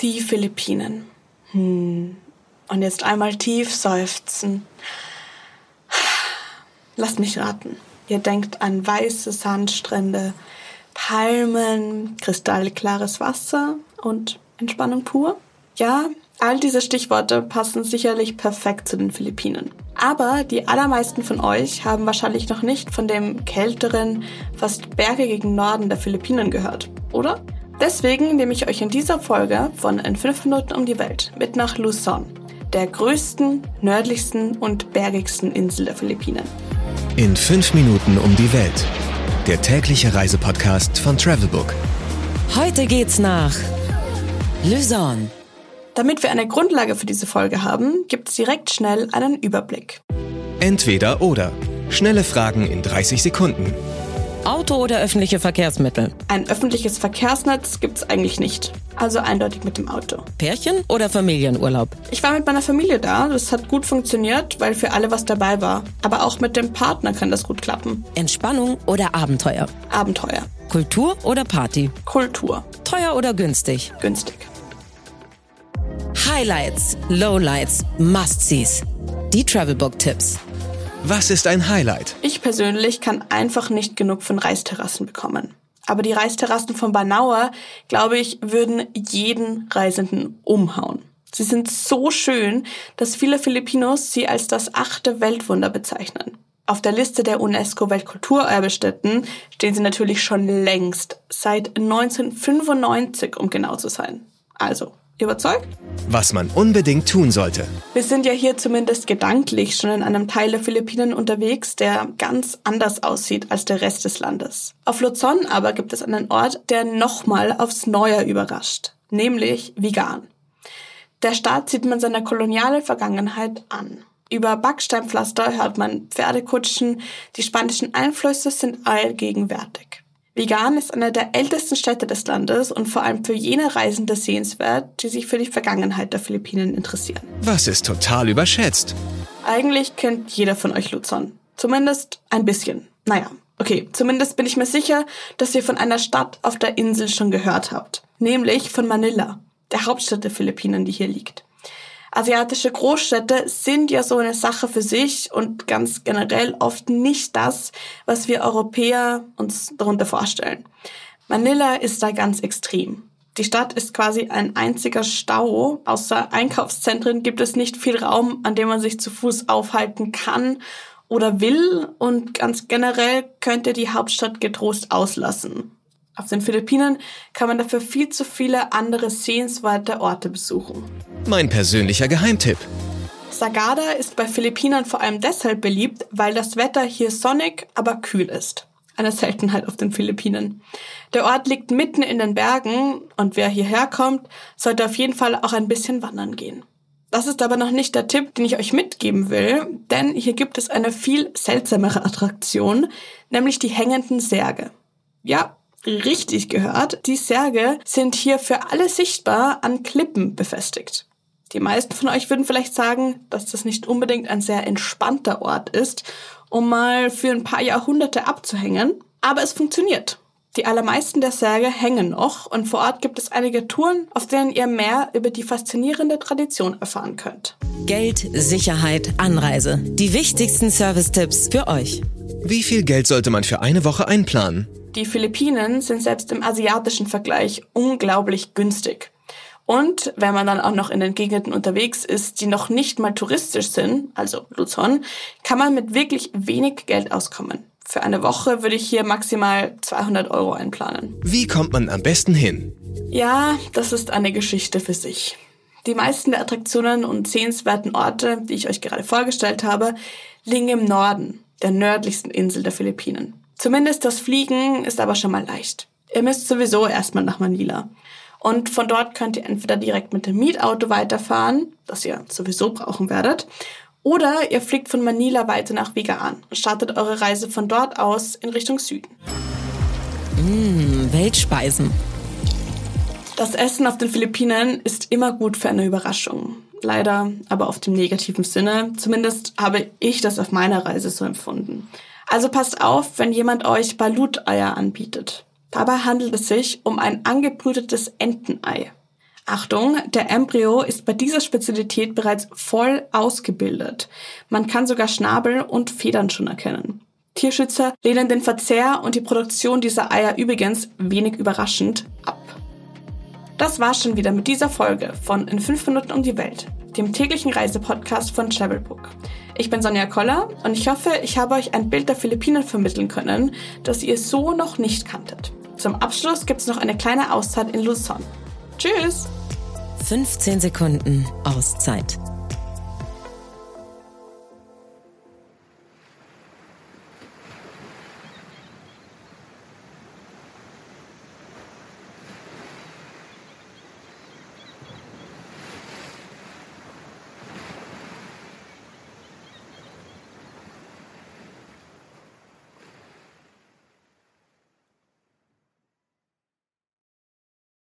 Die Philippinen. Hm. Und jetzt einmal tief seufzen. Lasst mich raten. Ihr denkt an weiße Sandstrände, Palmen, kristallklares Wasser und Entspannung pur? Ja, all diese Stichworte passen sicherlich perfekt zu den Philippinen. Aber die allermeisten von euch haben wahrscheinlich noch nicht von dem kälteren, fast bergigen Norden der Philippinen gehört, oder? Deswegen nehme ich euch in dieser Folge von In 5 Minuten um die Welt mit nach Luzon, der größten, nördlichsten und bergigsten Insel der Philippinen. In 5 Minuten um die Welt. Der tägliche Reisepodcast von Travelbook. Heute geht's nach Luzon. Damit wir eine Grundlage für diese Folge haben, gibt es direkt schnell einen Überblick. Entweder oder. Schnelle Fragen in 30 Sekunden. Auto oder öffentliche Verkehrsmittel? Ein öffentliches Verkehrsnetz gibt es eigentlich nicht. Also eindeutig mit dem Auto. Pärchen oder Familienurlaub? Ich war mit meiner Familie da. Das hat gut funktioniert, weil für alle was dabei war. Aber auch mit dem Partner kann das gut klappen. Entspannung oder Abenteuer? Abenteuer. Kultur oder Party? Kultur. Teuer oder günstig? Günstig. Highlights, Lowlights, Must-Sees. Die Travelbook-Tipps. Was ist ein Highlight? Ich persönlich kann einfach nicht genug von Reisterrassen bekommen. Aber die Reisterrassen von Banauer, glaube ich, würden jeden Reisenden umhauen. Sie sind so schön, dass viele Filipinos sie als das achte Weltwunder bezeichnen. Auf der Liste der UNESCO-Weltkulturerbestätten stehen sie natürlich schon längst, seit 1995, um genau zu sein. Also, Überzeugt? Was man unbedingt tun sollte. Wir sind ja hier zumindest gedanklich schon in einem Teil der Philippinen unterwegs, der ganz anders aussieht als der Rest des Landes. Auf Luzon aber gibt es einen Ort, der nochmal aufs Neue überrascht, nämlich Vigan. Der Staat sieht man seiner kolonialen Vergangenheit an. Über Backsteinpflaster hört man Pferdekutschen, die spanischen Einflüsse sind allgegenwärtig. Vigan ist eine der ältesten Städte des Landes und vor allem für jene Reisende sehenswert, die sich für die Vergangenheit der Philippinen interessieren. Was ist total überschätzt? Eigentlich kennt jeder von euch Luzon. Zumindest ein bisschen. Naja, okay, zumindest bin ich mir sicher, dass ihr von einer Stadt auf der Insel schon gehört habt. Nämlich von Manila, der Hauptstadt der Philippinen, die hier liegt asiatische Großstädte sind ja so eine Sache für sich und ganz generell oft nicht das, was wir Europäer uns darunter vorstellen. Manila ist da ganz extrem. Die Stadt ist quasi ein einziger Stau. Außer Einkaufszentren gibt es nicht viel Raum, an dem man sich zu Fuß aufhalten kann oder will. Und ganz generell könnte die Hauptstadt getrost auslassen. Auf den Philippinen kann man dafür viel zu viele andere sehenswerte Orte besuchen. Mein persönlicher Geheimtipp. Sagada ist bei Philippinern vor allem deshalb beliebt, weil das Wetter hier sonnig, aber kühl ist. Eine Seltenheit auf den Philippinen. Der Ort liegt mitten in den Bergen und wer hierher kommt, sollte auf jeden Fall auch ein bisschen wandern gehen. Das ist aber noch nicht der Tipp, den ich euch mitgeben will, denn hier gibt es eine viel seltsamere Attraktion, nämlich die hängenden Särge. Ja, richtig gehört, die Särge sind hier für alle sichtbar an Klippen befestigt. Die meisten von euch würden vielleicht sagen, dass das nicht unbedingt ein sehr entspannter Ort ist, um mal für ein paar Jahrhunderte abzuhängen, aber es funktioniert. Die allermeisten der Särge hängen noch und vor Ort gibt es einige Touren, auf denen ihr mehr über die faszinierende Tradition erfahren könnt. Geld, Sicherheit, Anreise. Die wichtigsten Service-Tipps für euch. Wie viel Geld sollte man für eine Woche einplanen? Die Philippinen sind selbst im asiatischen Vergleich unglaublich günstig. Und wenn man dann auch noch in den Gegenden unterwegs ist, die noch nicht mal touristisch sind, also Luzon, kann man mit wirklich wenig Geld auskommen. Für eine Woche würde ich hier maximal 200 Euro einplanen. Wie kommt man am besten hin? Ja, das ist eine Geschichte für sich. Die meisten der Attraktionen und sehenswerten Orte, die ich euch gerade vorgestellt habe, liegen im Norden, der nördlichsten Insel der Philippinen. Zumindest das Fliegen ist aber schon mal leicht. Ihr müsst sowieso erstmal nach Manila. Und von dort könnt ihr entweder direkt mit dem Mietauto weiterfahren, das ihr sowieso brauchen werdet, oder ihr fliegt von Manila weiter nach Vigaan und startet eure Reise von dort aus in Richtung Süden. Mmh, Weltspeisen. Das Essen auf den Philippinen ist immer gut für eine Überraschung. Leider aber auf dem negativen Sinne. Zumindest habe ich das auf meiner Reise so empfunden. Also passt auf, wenn jemand euch Balut-Eier anbietet. Dabei handelt es sich um ein angebrütetes Entenei. Achtung, der Embryo ist bei dieser Spezialität bereits voll ausgebildet. Man kann sogar Schnabel und Federn schon erkennen. Tierschützer lehnen den Verzehr und die Produktion dieser Eier übrigens wenig überraschend ab. Das war's schon wieder mit dieser Folge von In 5 Minuten um die Welt, dem täglichen Reisepodcast von Travelbook. Ich bin Sonja Koller und ich hoffe, ich habe euch ein Bild der Philippinen vermitteln können, das ihr so noch nicht kanntet. Zum Abschluss gibt's noch eine kleine Auszeit in Luzon. Tschüss! 15 Sekunden Auszeit